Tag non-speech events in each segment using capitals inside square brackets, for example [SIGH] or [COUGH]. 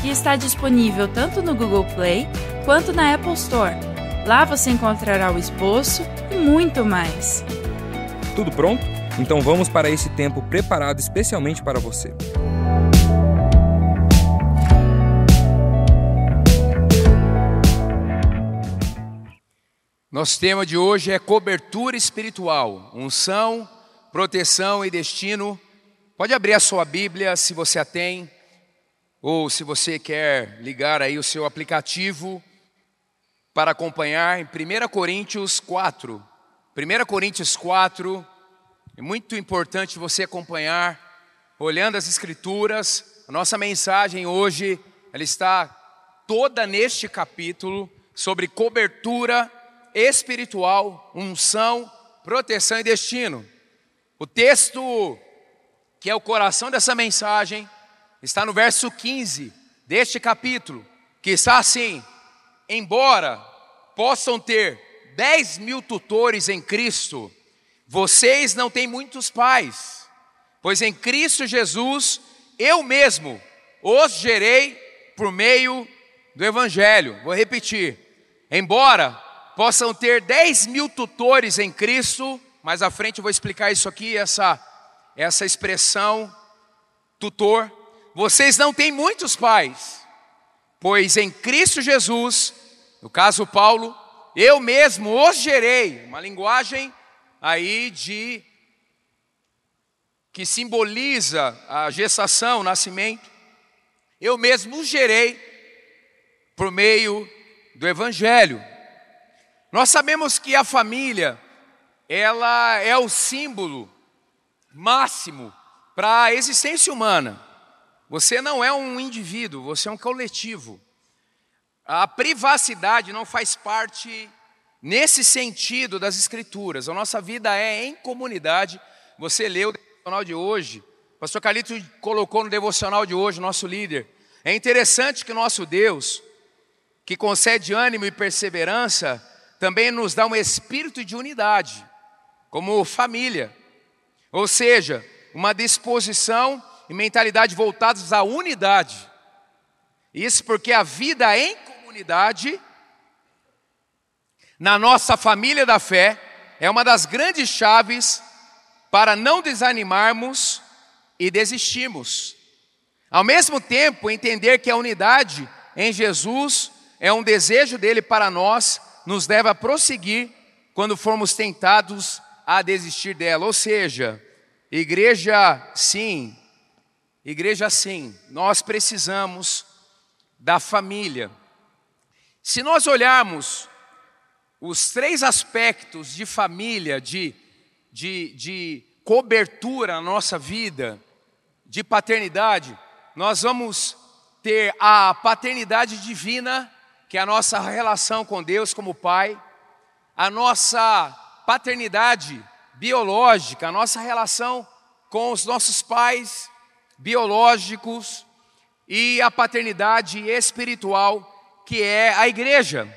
que está disponível tanto no Google Play quanto na Apple Store. Lá você encontrará o esboço e muito mais. Tudo pronto? Então vamos para esse tempo preparado especialmente para você. Nosso tema de hoje é cobertura espiritual, unção, proteção e destino. Pode abrir a sua Bíblia se você a tem, ou se você quer ligar aí o seu aplicativo para acompanhar em 1 Coríntios 4. 1 Coríntios 4, é muito importante você acompanhar, olhando as Escrituras. A nossa mensagem hoje, ela está toda neste capítulo sobre cobertura espiritual, unção, proteção e destino. O texto que é o coração dessa mensagem está no verso 15 deste capítulo, que está assim: Embora possam ter 10 mil tutores em Cristo, vocês não têm muitos pais, pois em Cristo Jesus eu mesmo os gerei por meio do Evangelho. Vou repetir: embora possam ter 10 mil tutores em Cristo, mais à frente eu vou explicar isso aqui, essa, essa expressão tutor. Vocês não têm muitos pais, pois em Cristo Jesus, no caso Paulo, eu mesmo os gerei, uma linguagem aí de que simboliza a gestação, o nascimento. Eu mesmo os gerei por meio do evangelho. Nós sabemos que a família, ela é o símbolo máximo para a existência humana. Você não é um indivíduo, você é um coletivo. A privacidade não faz parte nesse sentido das escrituras. A nossa vida é em comunidade. Você leu o devocional de hoje, o pastor Calito colocou no devocional de hoje, nosso líder. É interessante que nosso Deus, que concede ânimo e perseverança, também nos dá um espírito de unidade, como família. Ou seja, uma disposição e mentalidade voltadas à unidade. Isso porque a vida em comunidade, na nossa família da fé, é uma das grandes chaves para não desanimarmos e desistirmos. Ao mesmo tempo, entender que a unidade em Jesus é um desejo dele para nós nos leva a prosseguir quando formos tentados a desistir dela. Ou seja, igreja sim, igreja sim, nós precisamos da família. Se nós olharmos os três aspectos de família, de, de, de cobertura na nossa vida, de paternidade, nós vamos ter a paternidade divina que é a nossa relação com Deus como Pai, a nossa paternidade biológica, a nossa relação com os nossos pais biológicos e a paternidade espiritual, que é a igreja.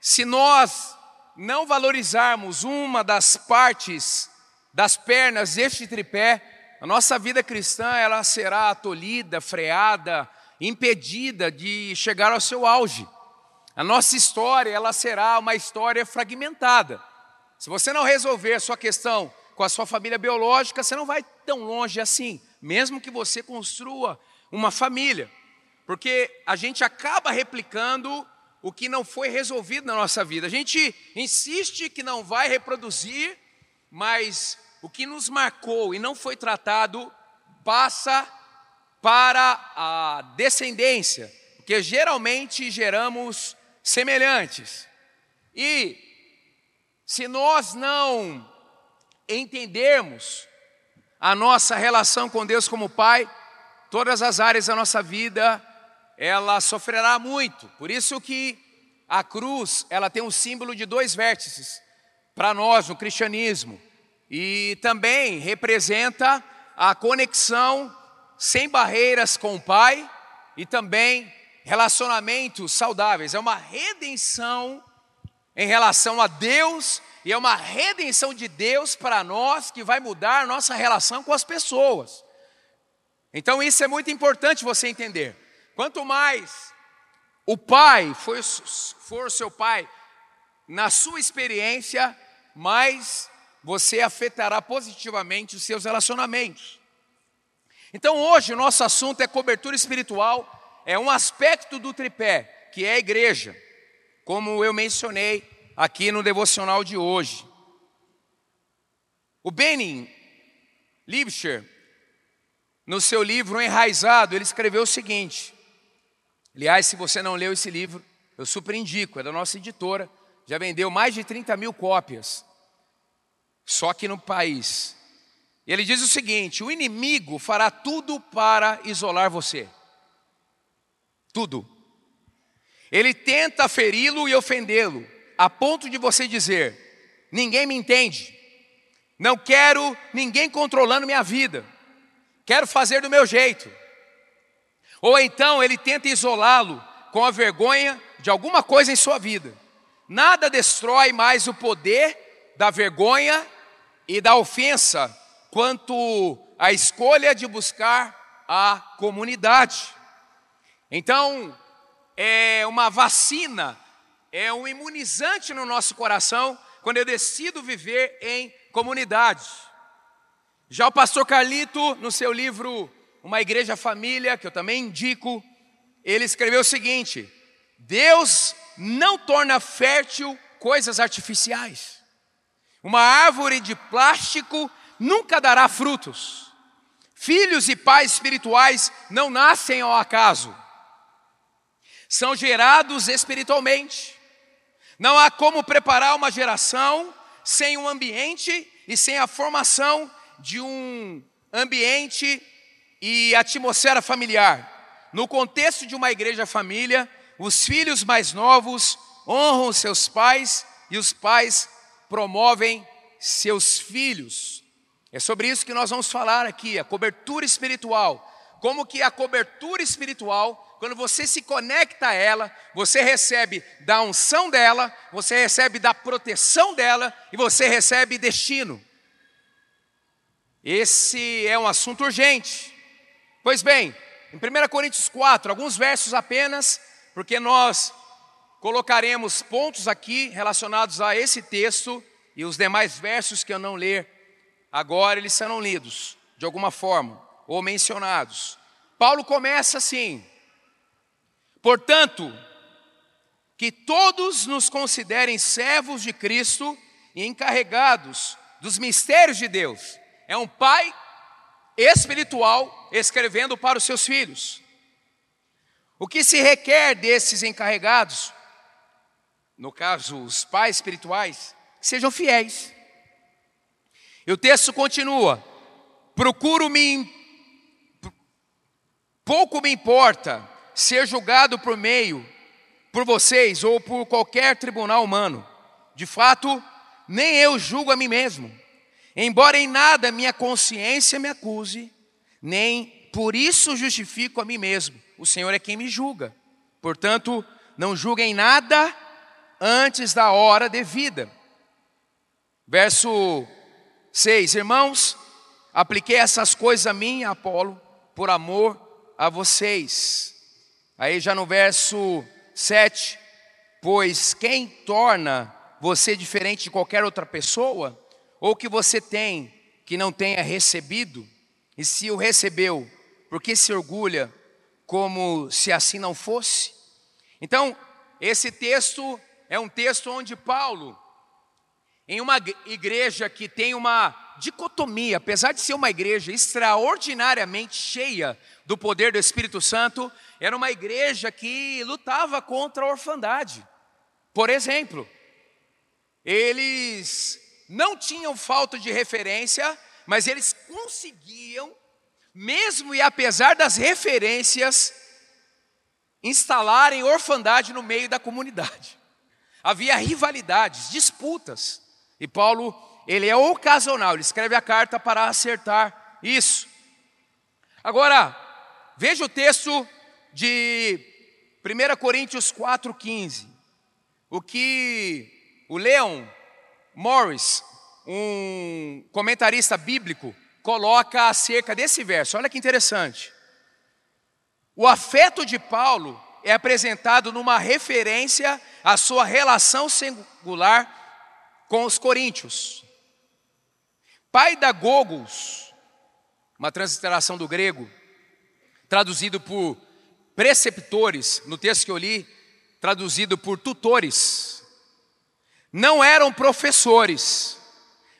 Se nós não valorizarmos uma das partes das pernas deste tripé, a nossa vida cristã ela será tolhida, freada, impedida de chegar ao seu auge. A nossa história, ela será uma história fragmentada. Se você não resolver a sua questão com a sua família biológica, você não vai tão longe assim, mesmo que você construa uma família. Porque a gente acaba replicando o que não foi resolvido na nossa vida. A gente insiste que não vai reproduzir, mas o que nos marcou e não foi tratado passa para a descendência, porque geralmente geramos semelhantes. E se nós não entendermos a nossa relação com Deus como Pai, todas as áreas da nossa vida ela sofrerá muito. Por isso que a cruz, ela tem um símbolo de dois vértices para nós no cristianismo. E também representa a conexão sem barreiras com o Pai e também relacionamentos saudáveis. É uma redenção em relação a Deus e é uma redenção de Deus para nós que vai mudar nossa relação com as pessoas. Então isso é muito importante você entender. Quanto mais o pai for, for seu pai, na sua experiência, mais você afetará positivamente os seus relacionamentos. Então hoje o nosso assunto é cobertura espiritual, é um aspecto do tripé, que é a igreja, como eu mencionei aqui no devocional de hoje. O Benin Liebscher, no seu livro Enraizado, ele escreveu o seguinte: Aliás, se você não leu esse livro, eu super indico, é da nossa editora, já vendeu mais de 30 mil cópias, só aqui no país. Ele diz o seguinte: o inimigo fará tudo para isolar você. Tudo. Ele tenta feri-lo e ofendê-lo, a ponto de você dizer: ninguém me entende, não quero ninguém controlando minha vida, quero fazer do meu jeito. Ou então ele tenta isolá-lo com a vergonha de alguma coisa em sua vida. Nada destrói mais o poder da vergonha e da ofensa quanto a escolha de buscar a comunidade. Então, é uma vacina, é um imunizante no nosso coração quando eu decido viver em comunidade. Já o pastor Carlito, no seu livro uma igreja família, que eu também indico, ele escreveu o seguinte: Deus não torna fértil coisas artificiais. Uma árvore de plástico nunca dará frutos. Filhos e pais espirituais não nascem ao acaso. São gerados espiritualmente. Não há como preparar uma geração sem um ambiente e sem a formação de um ambiente e atmosfera familiar. No contexto de uma igreja família, os filhos mais novos honram seus pais e os pais promovem seus filhos. É sobre isso que nós vamos falar aqui, a cobertura espiritual. Como que a cobertura espiritual, quando você se conecta a ela, você recebe da unção dela, você recebe da proteção dela e você recebe destino. Esse é um assunto urgente. Pois bem, em 1 Coríntios 4, alguns versos apenas, porque nós colocaremos pontos aqui relacionados a esse texto e os demais versos que eu não ler agora, eles serão lidos de alguma forma ou mencionados. Paulo começa assim: Portanto, que todos nos considerem servos de Cristo e encarregados dos mistérios de Deus. É um pai espiritual escrevendo para os seus filhos. O que se requer desses encarregados, no caso os pais espirituais, sejam fiéis. E o texto continua: procuro me pouco me importa ser julgado por meio por vocês ou por qualquer tribunal humano. De fato, nem eu julgo a mim mesmo. Embora em nada minha consciência me acuse, nem por isso justifico a mim mesmo. O Senhor é quem me julga. Portanto, não julguem nada antes da hora devida. Verso 6: Irmãos, apliquei essas coisas a mim, Apolo, por amor a vocês. Aí já no verso 7, pois quem torna você diferente de qualquer outra pessoa, ou que você tem que não tenha recebido, e se o recebeu, por que se orgulha como se assim não fosse? Então, esse texto é um texto onde Paulo, em uma igreja que tem uma dicotomia, apesar de ser uma igreja extraordinariamente cheia do poder do Espírito Santo, era uma igreja que lutava contra a orfandade. Por exemplo, eles não tinham falta de referência, mas eles conseguiam, mesmo e apesar das referências, instalarem orfandade no meio da comunidade. Havia rivalidades, disputas. E Paulo, ele é ocasional, ele escreve a carta para acertar isso. Agora, veja o texto de 1 Coríntios 4,15. O que o Leon Morris, um comentarista bíblico, coloca acerca desse verso. Olha que interessante. O afeto de Paulo é apresentado numa referência à sua relação singular com os coríntios. Pai da Gogos, uma transliteração do grego, traduzido por preceptores, no texto que eu li, traduzido por tutores. Não eram professores,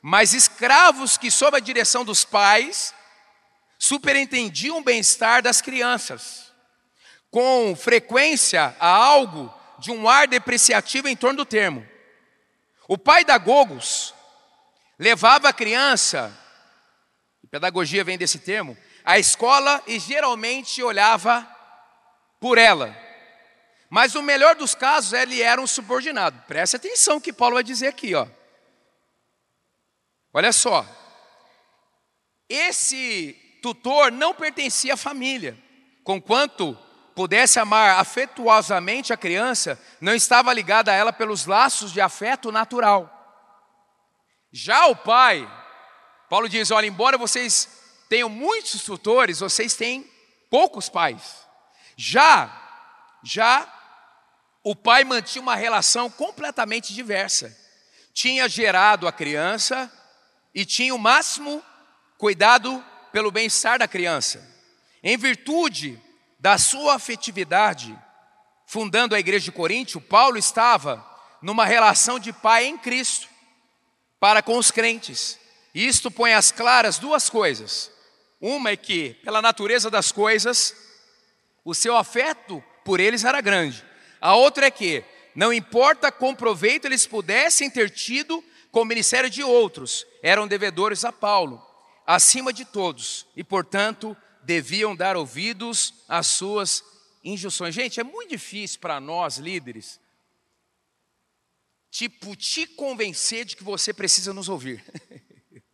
mas escravos que, sob a direção dos pais, superintendiam o bem-estar das crianças. Com frequência, há algo de um ar depreciativo em torno do termo. O pai da Gogos levava a criança, pedagogia vem desse termo, à escola e geralmente olhava por ela. Mas o melhor dos casos, ele era um subordinado. Preste atenção que Paulo vai dizer aqui, ó. Olha só. Esse tutor não pertencia à família, conquanto pudesse amar afetuosamente a criança, não estava ligado a ela pelos laços de afeto natural. Já o pai, Paulo diz: olha, embora vocês tenham muitos tutores, vocês têm poucos pais. Já, já o pai mantinha uma relação completamente diversa. Tinha gerado a criança e tinha o máximo cuidado pelo bem-estar da criança. Em virtude da sua afetividade, fundando a igreja de Coríntio, Paulo estava numa relação de pai em Cristo para com os crentes. E isto põe às claras duas coisas. Uma é que, pela natureza das coisas, o seu afeto por eles era grande. A outra é que, não importa quão proveito eles pudessem ter tido com o ministério de outros, eram devedores a Paulo, acima de todos, e portanto deviam dar ouvidos às suas injunções. Gente, é muito difícil para nós líderes, tipo, te convencer de que você precisa nos ouvir,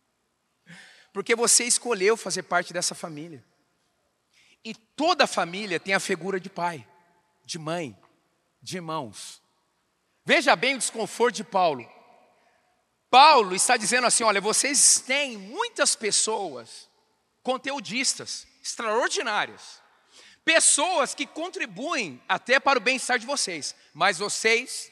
[LAUGHS] porque você escolheu fazer parte dessa família. E toda família tem a figura de pai, de mãe, de irmãos. Veja bem o desconforto de Paulo. Paulo está dizendo assim: olha, vocês têm muitas pessoas conteudistas extraordinárias, pessoas que contribuem até para o bem-estar de vocês, mas vocês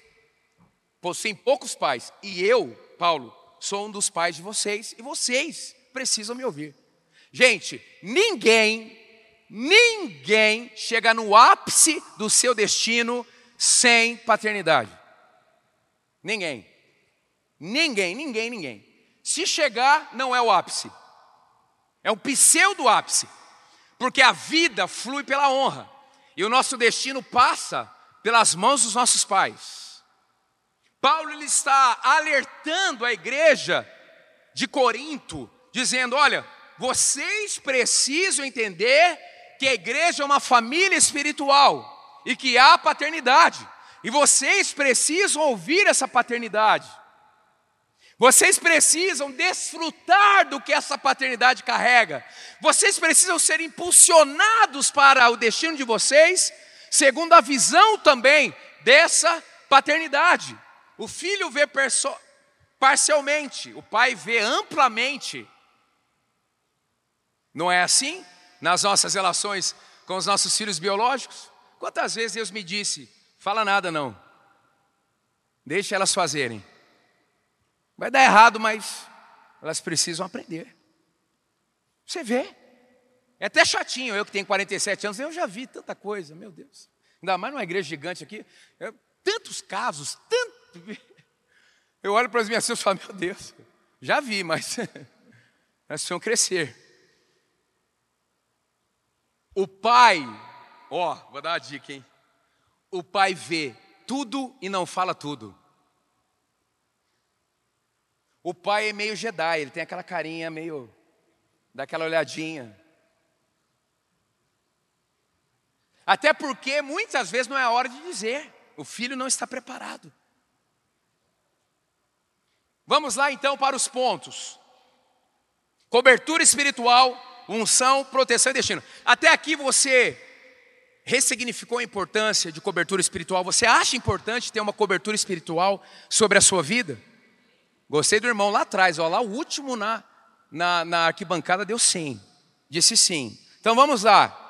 possuem poucos pais, e eu, Paulo, sou um dos pais de vocês, e vocês precisam me ouvir. Gente, ninguém Ninguém chega no ápice do seu destino sem paternidade. Ninguém. Ninguém, ninguém, ninguém. Se chegar, não é o ápice. É o pseudo ápice. Porque a vida flui pela honra. E o nosso destino passa pelas mãos dos nossos pais. Paulo ele está alertando a igreja de Corinto, dizendo: olha, vocês precisam entender que a igreja é uma família espiritual e que há paternidade. E vocês precisam ouvir essa paternidade. Vocês precisam desfrutar do que essa paternidade carrega. Vocês precisam ser impulsionados para o destino de vocês, segundo a visão também dessa paternidade. O filho vê parcialmente, o pai vê amplamente. Não é assim? Nas nossas relações com os nossos filhos biológicos? Quantas vezes Deus me disse: fala nada não, deixa elas fazerem. Vai dar errado, mas elas precisam aprender. Você vê. É até chatinho, eu que tenho 47 anos, eu já vi tanta coisa, meu Deus. Ainda mais numa igreja gigante aqui, eu, tantos casos, tanto. [LAUGHS] Eu olho para as minhas filhas e falo, meu Deus, já vi, mas [LAUGHS] elas precisam crescer. O pai, ó, vou dar uma dica, hein? O pai vê tudo e não fala tudo. O pai é meio Jedi, ele tem aquela carinha meio, daquela olhadinha. Até porque muitas vezes não é a hora de dizer, o filho não está preparado. Vamos lá então para os pontos. Cobertura espiritual, unção, proteção e destino. Até aqui você ressignificou a importância de cobertura espiritual. Você acha importante ter uma cobertura espiritual sobre a sua vida? Gostei do irmão lá atrás, ó, lá o último na, na, na arquibancada deu sim, disse sim. Então vamos lá.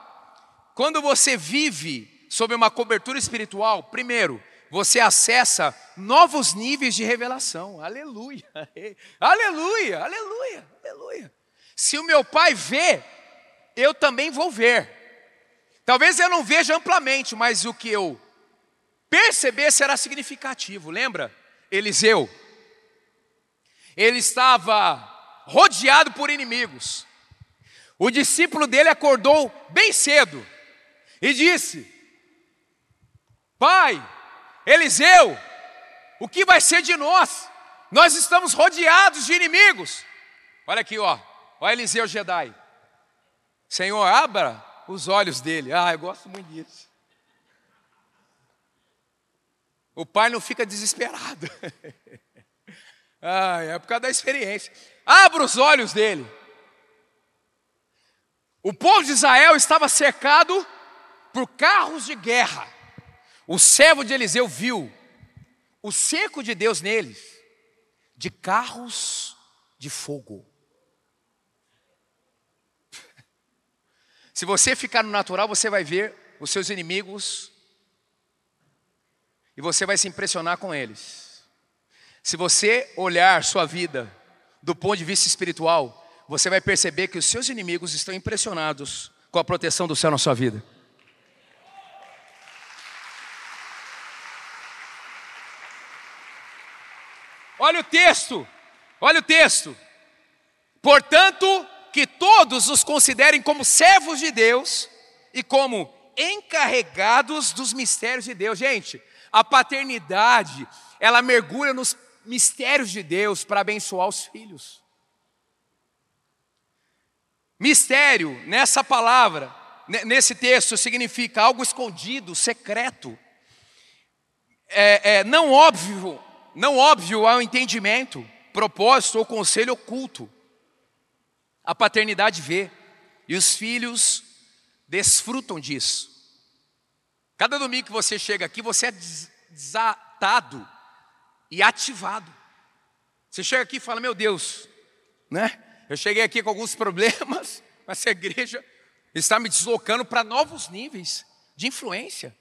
Quando você vive sob uma cobertura espiritual, primeiro, você acessa novos níveis de revelação. Aleluia, [LAUGHS] aleluia, aleluia, aleluia. Se o meu pai vê, eu também vou ver. Talvez eu não veja amplamente, mas o que eu perceber será significativo. Lembra? Eliseu. Ele estava rodeado por inimigos. O discípulo dele acordou bem cedo e disse: Pai, Eliseu, o que vai ser de nós? Nós estamos rodeados de inimigos. Olha aqui, ó. Olha Eliseu Jedi. Senhor, abra os olhos dele. Ah, eu gosto muito disso. O pai não fica desesperado. [LAUGHS] ah, é por causa da experiência. Abra os olhos dele. O povo de Israel estava cercado por carros de guerra. O servo de Eliseu viu o cerco de Deus neles, de carros de fogo. Se você ficar no natural, você vai ver os seus inimigos e você vai se impressionar com eles. Se você olhar sua vida do ponto de vista espiritual, você vai perceber que os seus inimigos estão impressionados com a proteção do céu na sua vida. Olha o texto, olha o texto. Portanto, que todos os considerem como servos de Deus e como encarregados dos mistérios de Deus. Gente, a paternidade, ela mergulha nos mistérios de Deus para abençoar os filhos. Mistério, nessa palavra, nesse texto, significa algo escondido, secreto, é, é, não óbvio, não óbvio ao entendimento, propósito ou conselho oculto. A paternidade vê e os filhos desfrutam disso. Cada domingo que você chega aqui, você é desatado e ativado. Você chega aqui e fala: Meu Deus, né? Eu cheguei aqui com alguns [LAUGHS] problemas, mas essa igreja está me deslocando para novos níveis de influência,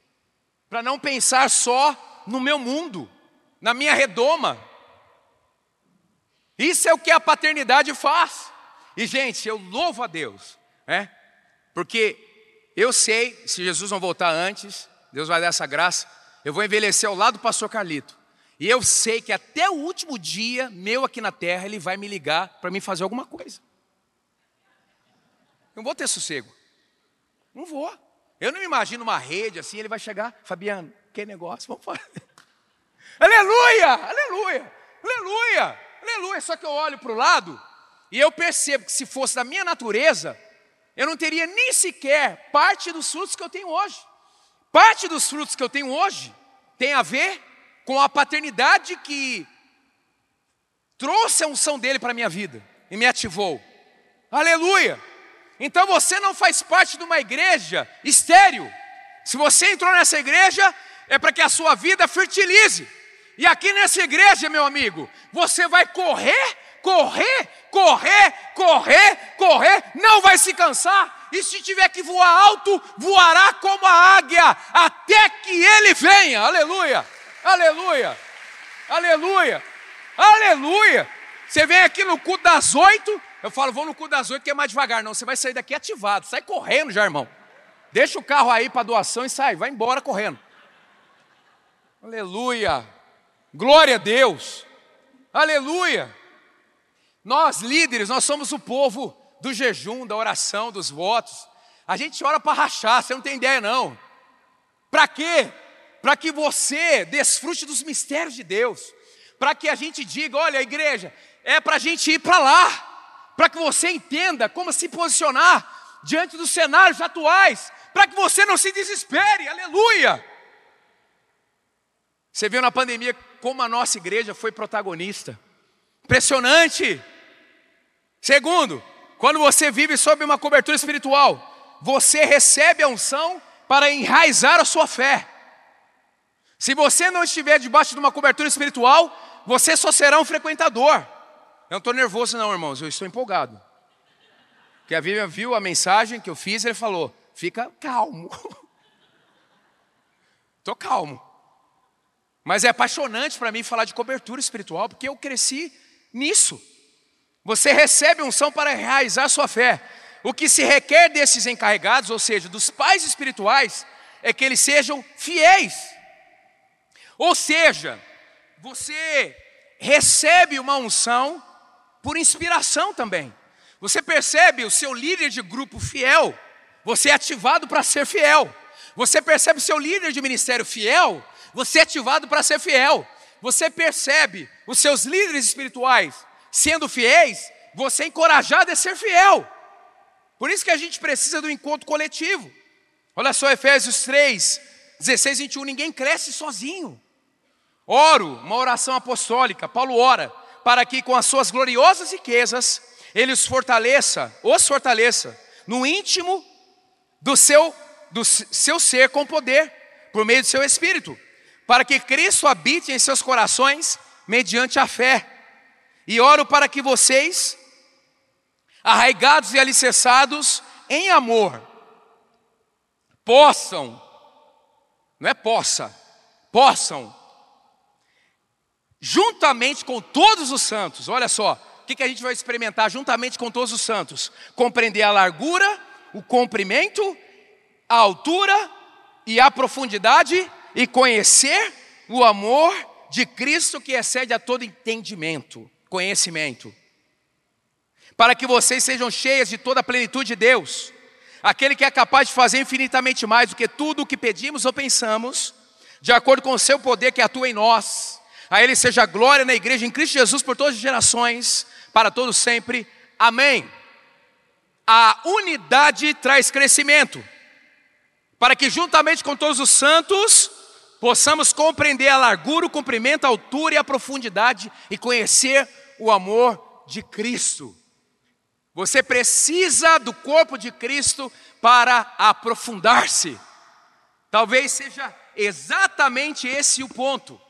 para não pensar só no meu mundo, na minha redoma. Isso é o que a paternidade faz. E, gente, eu louvo a Deus, né? Porque eu sei, se Jesus não voltar antes, Deus vai dar essa graça, eu vou envelhecer ao lado do pastor Carlito. E eu sei que até o último dia meu aqui na terra, ele vai me ligar para me fazer alguma coisa. Não vou ter sossego. Não vou. Eu não imagino uma rede assim, ele vai chegar, Fabiano, que negócio, vamos fazer. [LAUGHS] aleluia, aleluia, aleluia, aleluia. Só que eu olho para o lado e eu percebo que se fosse da minha natureza, eu não teria nem sequer parte dos frutos que eu tenho hoje. Parte dos frutos que eu tenho hoje tem a ver com a paternidade que trouxe a unção dele para a minha vida e me ativou. Aleluia! Então você não faz parte de uma igreja estéreo. Se você entrou nessa igreja, é para que a sua vida fertilize. E aqui nessa igreja, meu amigo, você vai correr, correr, correr, correr, correr, não vai se cansar. E se tiver que voar alto, voará como a águia, até que ele venha. Aleluia! Aleluia! Aleluia! Aleluia! Você vem aqui no culto das oito, eu falo, vou no culto das oito que é mais devagar. Não, você vai sair daqui ativado, sai correndo já, irmão. Deixa o carro aí para doação e sai, vai embora correndo. Aleluia! Glória a Deus! Aleluia! Nós líderes, nós somos o povo do jejum, da oração, dos votos. A gente ora para rachar, você não tem ideia não. Para quê? para que você desfrute dos mistérios de Deus, para que a gente diga: olha, igreja, é para a gente ir para lá, para que você entenda como se posicionar diante dos cenários atuais, para que você não se desespere, aleluia. Você viu na pandemia como a nossa igreja foi protagonista. Impressionante. Segundo, quando você vive sob uma cobertura espiritual, você recebe a unção para enraizar a sua fé. Se você não estiver debaixo de uma cobertura espiritual, você só será um frequentador. Eu não estou nervoso, não, irmãos, eu estou empolgado. Porque a Vivian viu a mensagem que eu fiz e ele falou: fica calmo. [LAUGHS] Estou calmo. Mas é apaixonante para mim falar de cobertura espiritual, porque eu cresci nisso. Você recebe unção para realizar sua fé. O que se requer desses encarregados, ou seja, dos pais espirituais, é que eles sejam fiéis. Ou seja, você recebe uma unção por inspiração também. Você percebe o seu líder de grupo fiel, você é ativado para ser fiel. Você percebe o seu líder de ministério fiel, você é ativado para ser fiel. Você percebe os seus líderes espirituais sendo fiéis, você é encorajado a ser fiel. Por isso que a gente precisa do encontro coletivo. Olha só Efésios 3, 16, 21. Ninguém cresce sozinho. Oro, uma oração apostólica. Paulo ora para que com as suas gloriosas riquezas ele os fortaleça, os fortaleça no íntimo do seu do seu ser com poder, por meio do seu espírito, para que Cristo habite em seus corações mediante a fé. E oro para que vocês, arraigados e alicerçados em amor, possam, não é possa, possam, juntamente com todos os santos, olha só, o que, que a gente vai experimentar juntamente com todos os santos? Compreender a largura, o comprimento a altura e a profundidade e conhecer o amor de Cristo que excede a todo entendimento, conhecimento. Para que vocês sejam cheias de toda a plenitude de Deus, aquele que é capaz de fazer infinitamente mais do que tudo o que pedimos ou pensamos, de acordo com o seu poder que atua em nós. A Ele seja glória na igreja em Cristo Jesus por todas as gerações, para todos sempre. Amém. A unidade traz crescimento para que juntamente com todos os santos possamos compreender a largura, o comprimento, a altura e a profundidade e conhecer o amor de Cristo. Você precisa do corpo de Cristo para aprofundar-se. Talvez seja exatamente esse o ponto,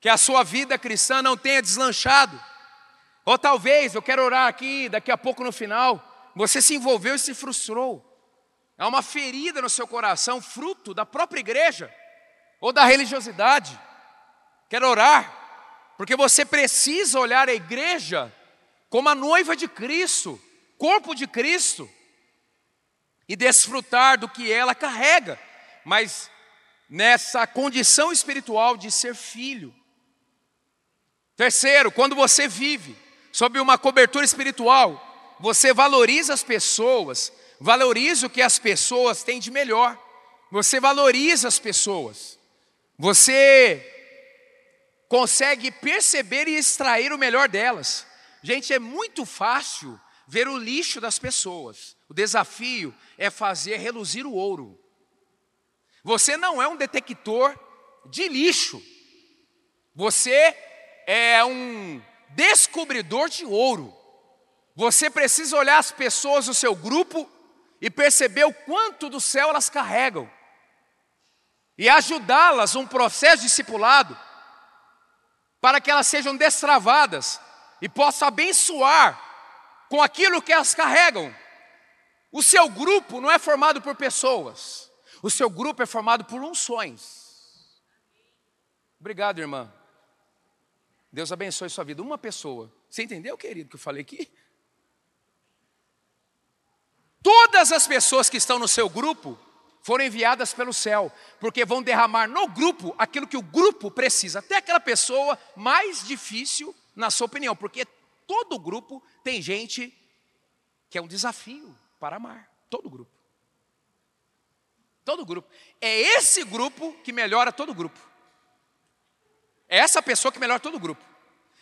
que a sua vida cristã não tenha deslanchado. Ou talvez, eu quero orar aqui, daqui a pouco no final, você se envolveu e se frustrou. Há uma ferida no seu coração, fruto da própria igreja ou da religiosidade. Quero orar, porque você precisa olhar a igreja como a noiva de Cristo, corpo de Cristo, e desfrutar do que ela carrega, mas nessa condição espiritual de ser filho. Terceiro, quando você vive sob uma cobertura espiritual, você valoriza as pessoas valoriza o que as pessoas têm de melhor. Você valoriza as pessoas. Você consegue perceber e extrair o melhor delas. Gente, é muito fácil ver o lixo das pessoas. O desafio é fazer reluzir o ouro. Você não é um detector de lixo. Você é um descobridor de ouro. Você precisa olhar as pessoas do seu grupo e perceber o quanto do céu elas carregam e ajudá-las um processo discipulado para que elas sejam destravadas e possam abençoar com aquilo que elas carregam. O seu grupo não é formado por pessoas, o seu grupo é formado por unções. Obrigado, irmã. Deus abençoe sua vida. Uma pessoa. Você entendeu, querido, que eu falei aqui? Todas as pessoas que estão no seu grupo foram enviadas pelo céu, porque vão derramar no grupo aquilo que o grupo precisa, até aquela pessoa mais difícil, na sua opinião, porque todo grupo tem gente que é um desafio para amar, todo grupo. Todo grupo. É esse grupo que melhora todo grupo. É essa pessoa que melhora todo grupo.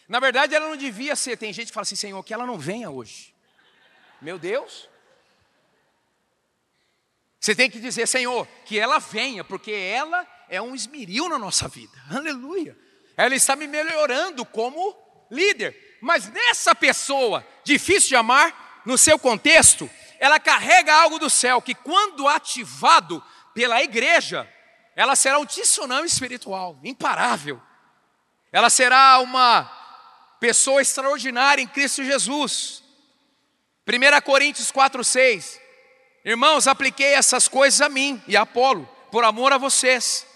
Na verdade, ela não devia ser. Tem gente que fala assim, Senhor, que ela não venha hoje. Meu Deus, você tem que dizer, Senhor, que ela venha, porque ela é um esmeril na nossa vida. Aleluia. Ela está me melhorando como líder. Mas nessa pessoa difícil de amar, no seu contexto, ela carrega algo do céu que, quando ativado pela igreja, ela será um tsunami espiritual, imparável. Ela será uma pessoa extraordinária em Cristo Jesus. 1 Coríntios 4, 6. Irmãos, apliquei essas coisas a mim e a Apolo, por amor a vocês,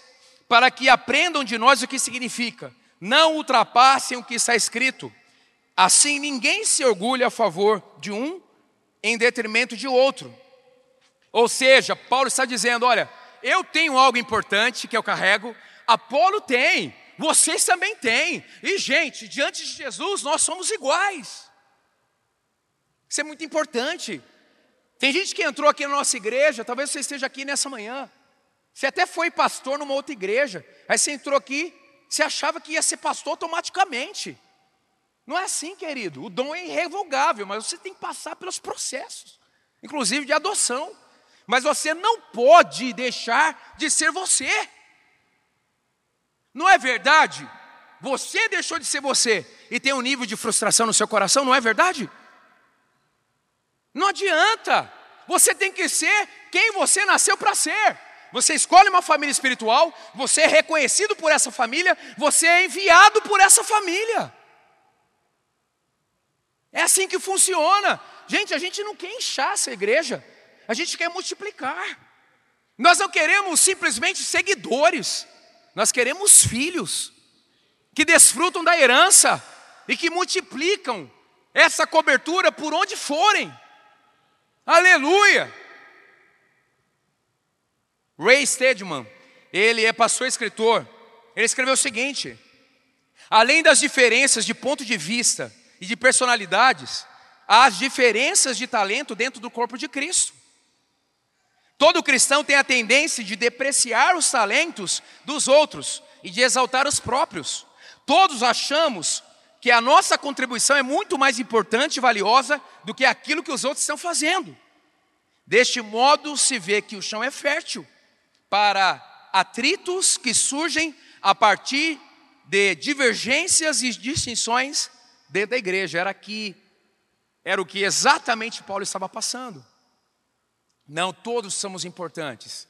para que aprendam de nós o que significa. Não ultrapassem o que está escrito. Assim ninguém se orgulha a favor de um em detrimento de outro. Ou seja, Paulo está dizendo: olha, eu tenho algo importante que eu carrego, Apolo tem, vocês também têm. E, gente, diante de Jesus, nós somos iguais. Isso é muito importante. Tem gente que entrou aqui na nossa igreja, talvez você esteja aqui nessa manhã. Você até foi pastor numa outra igreja. Aí você entrou aqui, você achava que ia ser pastor automaticamente. Não é assim, querido. O dom é irrevogável, mas você tem que passar pelos processos, inclusive de adoção. Mas você não pode deixar de ser você. Não é verdade? Você deixou de ser você e tem um nível de frustração no seu coração, não é verdade? Não adianta. Você tem que ser quem você nasceu para ser. Você escolhe uma família espiritual, você é reconhecido por essa família, você é enviado por essa família. É assim que funciona. Gente, a gente não quer inchar essa igreja, a gente quer multiplicar. Nós não queremos simplesmente seguidores, nós queremos filhos que desfrutam da herança e que multiplicam essa cobertura por onde forem. Aleluia! Ray Stedman, ele é pastor escritor. Ele escreveu o seguinte: além das diferenças de ponto de vista e de personalidades, há as diferenças de talento dentro do corpo de Cristo. Todo cristão tem a tendência de depreciar os talentos dos outros e de exaltar os próprios. Todos achamos que a nossa contribuição é muito mais importante e valiosa do que aquilo que os outros estão fazendo. Deste modo, se vê que o chão é fértil para atritos que surgem a partir de divergências e distinções dentro da igreja. Era aqui, era o que exatamente Paulo estava passando. Não todos somos importantes.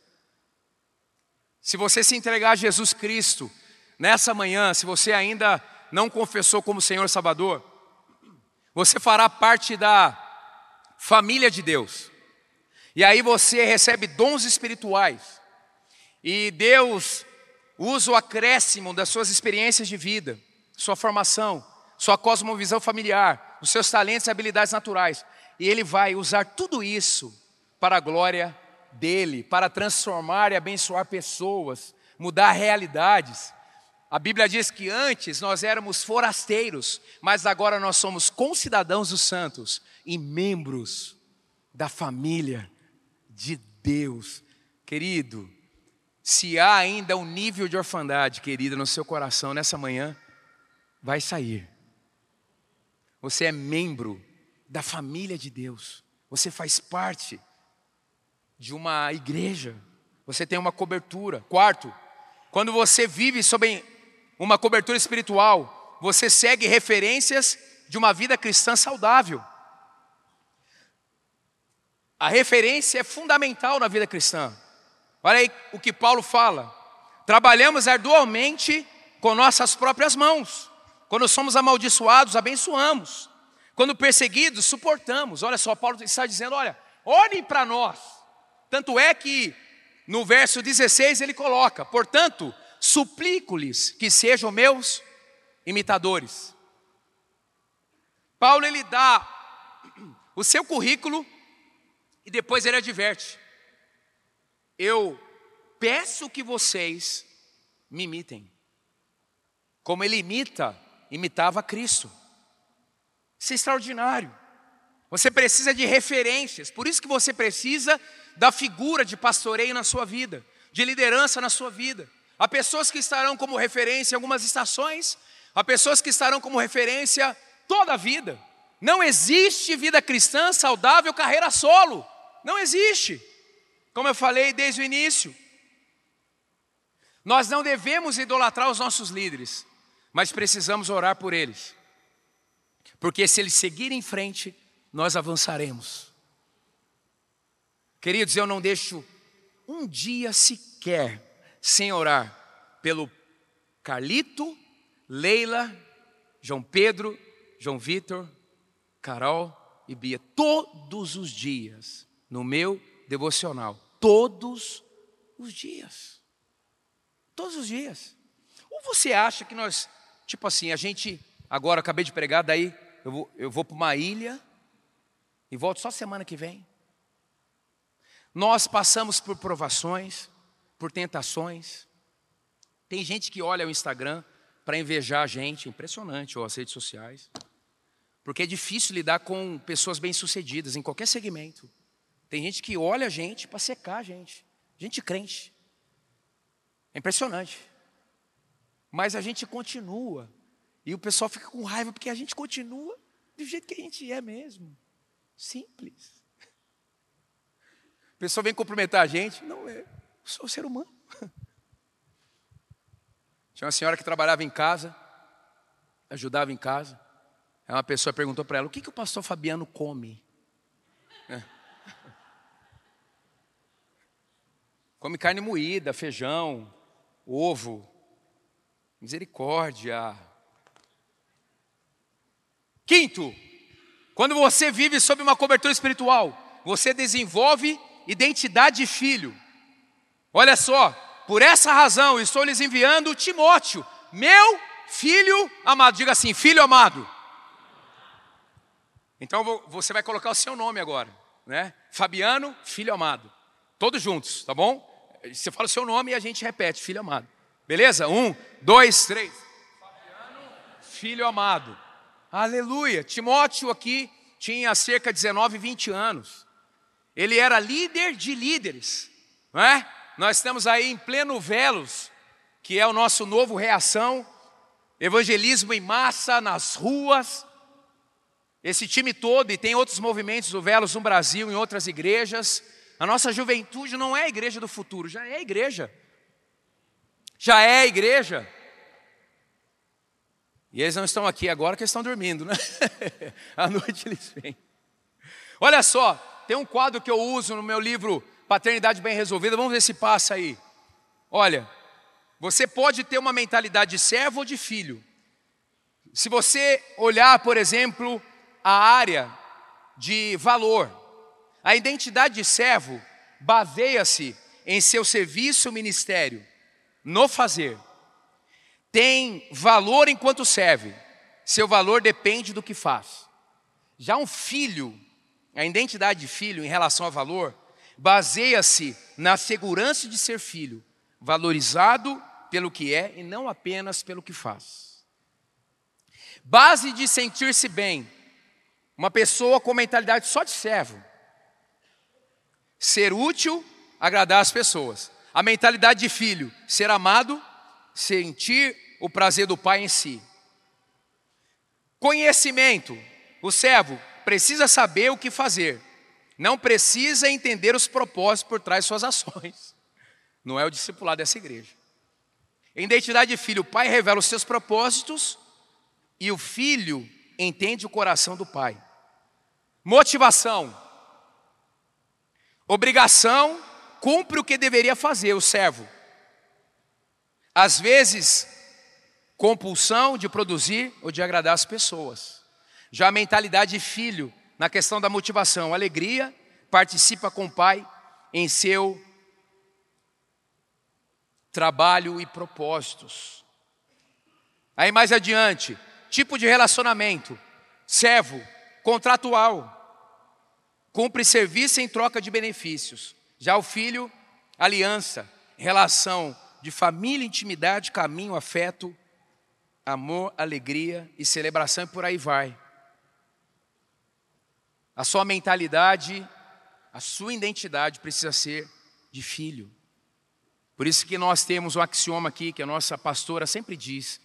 Se você se entregar a Jesus Cristo nessa manhã, se você ainda não confessou como Senhor Salvador, você fará parte da família de Deus. E aí você recebe dons espirituais. E Deus usa o acréscimo das suas experiências de vida, sua formação, sua cosmovisão familiar, os seus talentos e habilidades naturais. E Ele vai usar tudo isso para a glória dele, para transformar e abençoar pessoas, mudar realidades. A Bíblia diz que antes nós éramos forasteiros, mas agora nós somos concidadãos dos santos e membros da família de Deus. Querido, se há ainda um nível de orfandade, querida, no seu coração nessa manhã, vai sair. Você é membro da família de Deus. Você faz parte de uma igreja. Você tem uma cobertura. Quarto, quando você vive sob uma cobertura espiritual, você segue referências de uma vida cristã saudável. A referência é fundamental na vida cristã. Olha aí o que Paulo fala. Trabalhamos arduamente com nossas próprias mãos. Quando somos amaldiçoados, abençoamos. Quando perseguidos, suportamos. Olha só, Paulo está dizendo: olha, olhem para nós. Tanto é que no verso 16 ele coloca: portanto, suplico-lhes que sejam meus imitadores. Paulo ele dá o seu currículo e depois ele adverte: eu peço que vocês me imitem, como ele imita imitava Cristo. Isso é extraordinário. Você precisa de referências, por isso que você precisa da figura de pastoreio na sua vida, de liderança na sua vida. Há pessoas que estarão como referência algumas estações, há pessoas que estarão como referência toda a vida. Não existe vida cristã saudável carreira solo. Não existe. Como eu falei desde o início. Nós não devemos idolatrar os nossos líderes mas precisamos orar por eles. Porque se eles seguirem em frente, nós avançaremos. Queridos, eu não deixo um dia sequer sem orar pelo Carlito, Leila, João Pedro, João Vitor, Carol e Bia. Todos os dias, no meu devocional. Todos os dias. Todos os dias. Ou você acha que nós, tipo assim, a gente, agora acabei de pregar, daí eu vou, eu vou para uma ilha e volto só semana que vem? Nós passamos por provações, por tentações. Tem gente que olha o Instagram para invejar a gente, impressionante, ou as redes sociais. Porque é difícil lidar com pessoas bem-sucedidas em qualquer segmento. Tem gente que olha a gente para secar a gente. Gente crente. É impressionante. Mas a gente continua. E o pessoal fica com raiva porque a gente continua do jeito que a gente é mesmo. Simples. [LAUGHS] A pessoa vem cumprimentar a gente. Não, é, sou ser humano. [LAUGHS] Tinha uma senhora que trabalhava em casa, ajudava em casa. Aí uma pessoa perguntou para ela: o que, que o pastor Fabiano come? É. [LAUGHS] Come carne moída, feijão, ovo, misericórdia. Quinto, quando você vive sob uma cobertura espiritual, você desenvolve identidade de filho. Olha só, por essa razão estou lhes enviando Timóteo, meu filho amado. Diga assim, filho amado. Então você vai colocar o seu nome agora, né? Fabiano, filho amado. Todos juntos, tá bom? Você fala o seu nome e a gente repete, filho amado. Beleza? Um, dois, três. Fabiano, filho amado. Aleluia. Timóteo aqui tinha cerca de 19, 20 anos. Ele era líder de líderes, não é? Nós estamos aí em pleno Velos, que é o nosso novo reação, evangelismo em massa nas ruas. Esse time todo, e tem outros movimentos do Velos no Brasil, em outras igrejas. A nossa juventude não é a igreja do futuro, já é a igreja. Já é a igreja. E eles não estão aqui agora que estão dormindo, né? [LAUGHS] à noite eles vêm. Olha só, tem um quadro que eu uso no meu livro Paternidade Bem Resolvida, vamos ver se passa aí. Olha, você pode ter uma mentalidade de servo ou de filho. Se você olhar, por exemplo, a área de valor, a identidade de servo baseia-se em seu serviço ministério, no fazer tem valor enquanto serve, seu valor depende do que faz. Já um filho, a identidade de filho em relação a valor, baseia-se na segurança de ser filho, valorizado pelo que é e não apenas pelo que faz. Base de sentir-se bem, uma pessoa com mentalidade só de servo. Ser útil, agradar as pessoas. A mentalidade de filho, ser amado, sentir o prazer do Pai em si. Conhecimento: o servo precisa saber o que fazer, não precisa entender os propósitos por trás de suas ações. Não é o discipulado dessa igreja. Identidade de filho: o pai revela os seus propósitos e o filho entende o coração do pai. Motivação: obrigação, cumpre o que deveria fazer o servo. Às vezes, compulsão de produzir ou de agradar as pessoas. Já a mentalidade de filho, na questão da motivação, alegria, participa com o pai em seu trabalho e propósitos. Aí mais adiante, tipo de relacionamento, servo, contratual, cumpre serviço em troca de benefícios. Já o filho, aliança, relação de família, intimidade, caminho, afeto, amor, alegria e celebração e por aí vai. A sua mentalidade, a sua identidade precisa ser de filho. Por isso que nós temos um axioma aqui que a nossa pastora sempre diz: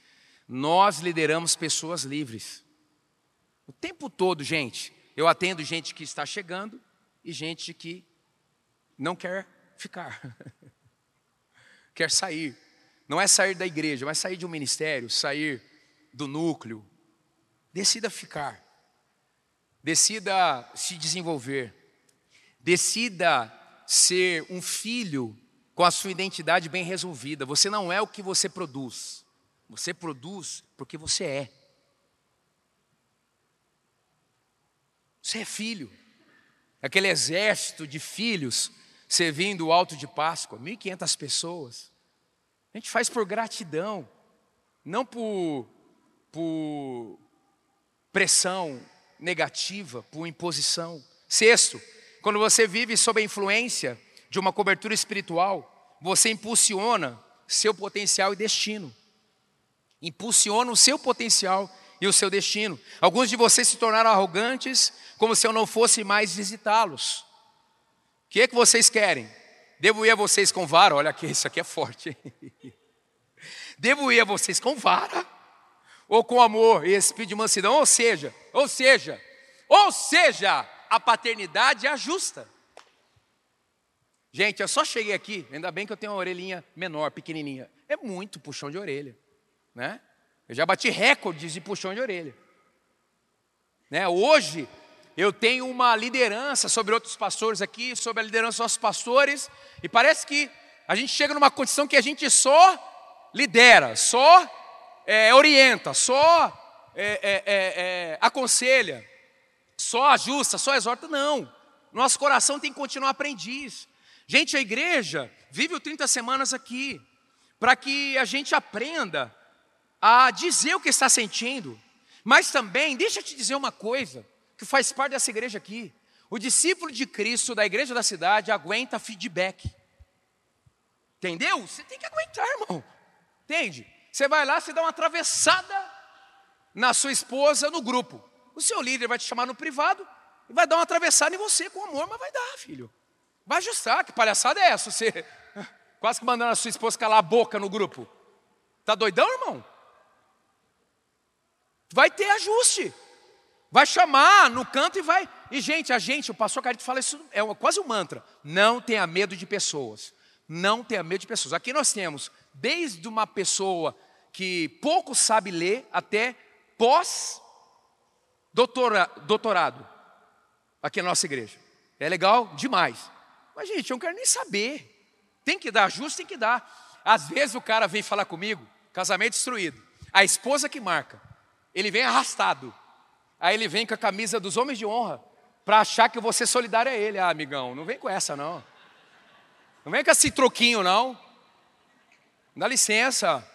nós lideramos pessoas livres. O tempo todo, gente, eu atendo gente que está chegando e gente que não quer ficar, [LAUGHS] quer sair. Não é sair da igreja, mas sair de um ministério, sair do núcleo. Decida ficar. Decida se desenvolver. Decida ser um filho com a sua identidade bem resolvida. Você não é o que você produz. Você produz porque você é. Você é filho. Aquele exército de filhos servindo o alto de Páscoa, 1.500 pessoas. A gente faz por gratidão, não por, por pressão negativa, por imposição. Sexto, quando você vive sob a influência de uma cobertura espiritual, você impulsiona seu potencial e destino. Impulsiona o seu potencial e o seu destino. Alguns de vocês se tornaram arrogantes, como se eu não fosse mais visitá-los. O que é que vocês querem? Devo ir a vocês com vara? Olha aqui, [LAUGHS] isso aqui é forte. [LAUGHS] Devo ir a vocês com vara? Ou com amor e espírito de mansidão? Ou seja, ou seja, ou seja, a paternidade é justa. Gente, eu só cheguei aqui, ainda bem que eu tenho uma orelhinha menor, pequenininha. É muito puxão de orelha, né? Eu já bati recordes de puxão de orelha. Né? Hoje, eu tenho uma liderança sobre outros pastores aqui, sobre a liderança dos nossos pastores, e parece que a gente chega numa condição que a gente só lidera, só é, orienta, só é, é, é, é aconselha, só ajusta, só exorta. Não. Nosso coração tem que continuar aprendiz. Gente, a igreja vive o 30 semanas aqui, para que a gente aprenda a dizer o que está sentindo, mas também, deixa eu te dizer uma coisa, que faz parte dessa igreja aqui. O discípulo de Cristo da igreja da cidade aguenta feedback. Entendeu? Você tem que aguentar, irmão. Entende? Você vai lá, você dá uma atravessada na sua esposa no grupo. O seu líder vai te chamar no privado e vai dar uma atravessada em você com amor, mas vai dar, filho. Vai ajustar, que palhaçada é essa? Você [LAUGHS] quase que mandando a sua esposa calar a boca no grupo. Tá doidão, irmão? Vai ter ajuste. Vai chamar no canto e vai. E, gente, a gente, o pastor Carito fala isso, é quase um mantra. Não tenha medo de pessoas. Não tenha medo de pessoas. Aqui nós temos, desde uma pessoa que pouco sabe ler, até pós-doutorado, aqui na nossa igreja. É legal demais. Mas, gente, eu não quero nem saber. Tem que dar ajuste, tem que dar. Às vezes o cara vem falar comigo, casamento destruído. A esposa que marca. Ele vem arrastado. Aí ele vem com a camisa dos homens de honra para achar que você solidário a ele. Ah, amigão, não vem com essa não. Não vem com esse troquinho não. Dá licença.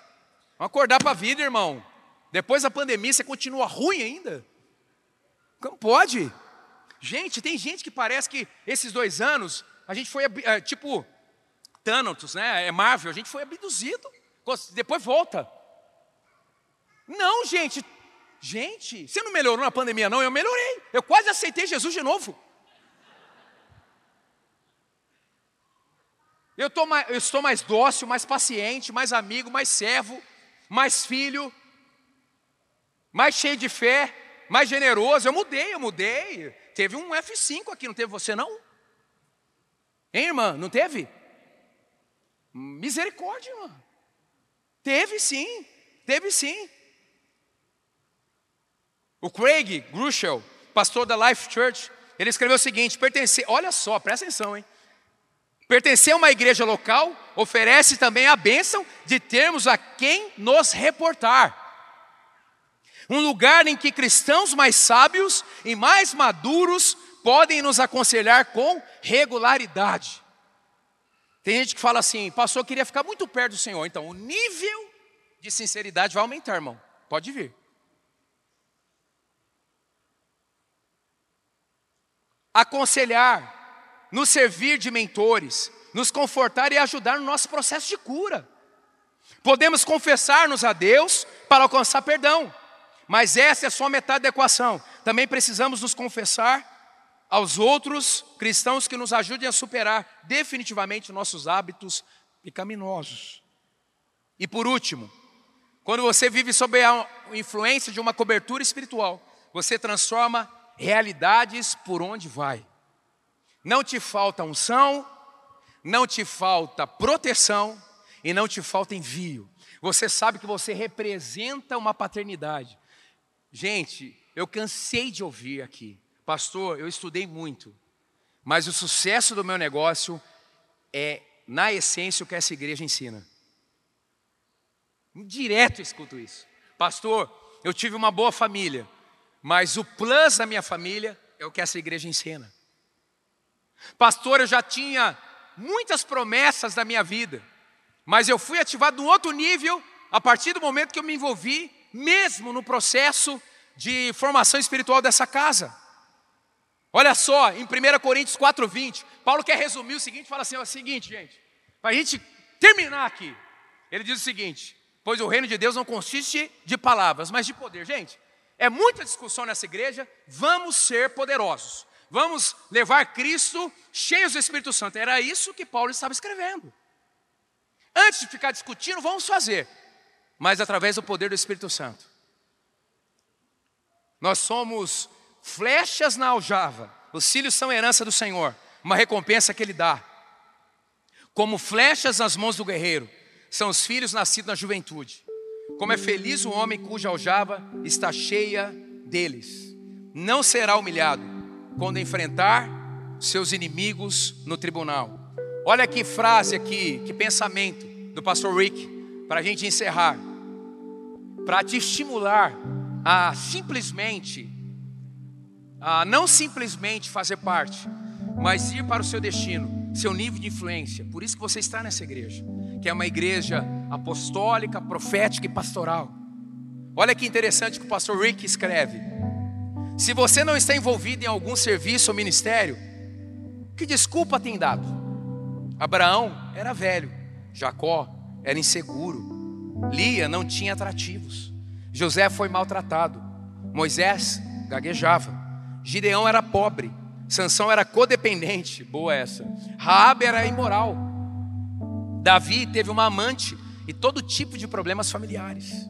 Vamos acordar para a vida, irmão. Depois da pandemia você continua ruim ainda? Como pode? Gente, tem gente que parece que esses dois anos a gente foi é, tipo Thanatos, né? É Marvel, a gente foi abduzido. Depois volta. Não, gente, Gente, você não melhorou na pandemia, não? Eu melhorei. Eu quase aceitei Jesus de novo. Eu, tô mais, eu estou mais dócil, mais paciente, mais amigo, mais servo, mais filho, mais cheio de fé, mais generoso. Eu mudei, eu mudei. Teve um F5 aqui, não teve você não? Hein, irmã? Não teve? Misericórdia, irmã. Teve sim, teve sim. O Craig Grushel, pastor da Life Church, ele escreveu o seguinte: pertencer, olha só, presta atenção, hein? Pertencer a uma igreja local oferece também a bênção de termos a quem nos reportar. Um lugar em que cristãos mais sábios e mais maduros podem nos aconselhar com regularidade. Tem gente que fala assim, pastor, eu queria ficar muito perto do Senhor. Então, o nível de sinceridade vai aumentar, irmão. Pode vir. aconselhar, nos servir de mentores, nos confortar e ajudar no nosso processo de cura. Podemos confessar-nos a Deus para alcançar perdão, mas essa é só metade da equação. Também precisamos nos confessar aos outros cristãos que nos ajudem a superar definitivamente nossos hábitos pecaminosos. E por último, quando você vive sob a influência de uma cobertura espiritual, você transforma realidades por onde vai. Não te falta unção, não te falta proteção e não te falta envio. Você sabe que você representa uma paternidade. Gente, eu cansei de ouvir aqui. Pastor, eu estudei muito, mas o sucesso do meu negócio é, na essência, o que essa igreja ensina. Direto eu escuto isso. Pastor, eu tive uma boa família, mas o plus da minha família é o que essa igreja ensina. Pastor, eu já tinha muitas promessas da minha vida, mas eu fui ativado num outro nível a partir do momento que eu me envolvi, mesmo no processo de formação espiritual dessa casa. Olha só, em 1 Coríntios 4,20, Paulo quer resumir o seguinte: fala assim: é o seguinte, gente, para a gente terminar aqui. Ele diz o seguinte: pois o reino de Deus não consiste de palavras, mas de poder. Gente, é muita discussão nessa igreja, vamos ser poderosos. Vamos levar Cristo cheios do Espírito Santo. Era isso que Paulo estava escrevendo. Antes de ficar discutindo, vamos fazer, mas através do poder do Espírito Santo. Nós somos flechas na aljava, os cílios são herança do Senhor, uma recompensa que Ele dá. Como flechas nas mãos do guerreiro, são os filhos nascidos na juventude. Como é feliz o homem cuja aljava está cheia deles. Não será humilhado, quando enfrentar seus inimigos no tribunal. Olha que frase aqui, que pensamento do pastor Rick, para a gente encerrar. Para te estimular a simplesmente, a não simplesmente fazer parte, mas ir para o seu destino, seu nível de influência. Por isso que você está nessa igreja, que é uma igreja apostólica, profética e pastoral. Olha que interessante que o pastor Rick escreve. Se você não está envolvido em algum serviço ou ministério, que desculpa tem dado? Abraão era velho, Jacó era inseguro, Lia não tinha atrativos, José foi maltratado, Moisés gaguejava, Gideão era pobre, Sansão era codependente, boa essa. Raabe era imoral. Davi teve uma amante e todo tipo de problemas familiares.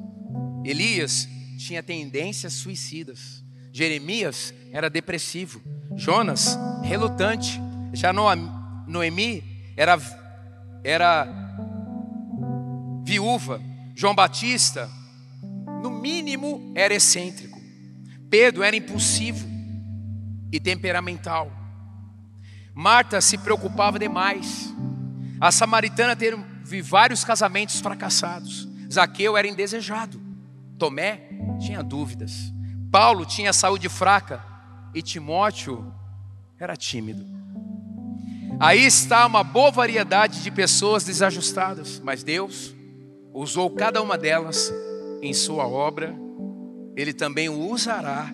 Elias tinha tendências suicidas. Jeremias era depressivo, Jonas relutante, já Noemi era, era viúva, João Batista, no mínimo, era excêntrico, Pedro era impulsivo e temperamental, Marta se preocupava demais, a samaritana teve vários casamentos fracassados, Zaqueu era indesejado, Tomé tinha dúvidas. Paulo tinha saúde fraca e Timóteo era tímido. Aí está uma boa variedade de pessoas desajustadas, mas Deus usou cada uma delas em sua obra, Ele também o usará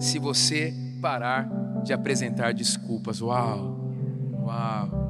se você parar de apresentar desculpas. Uau, uau.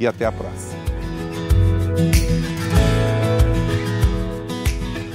e até a próxima.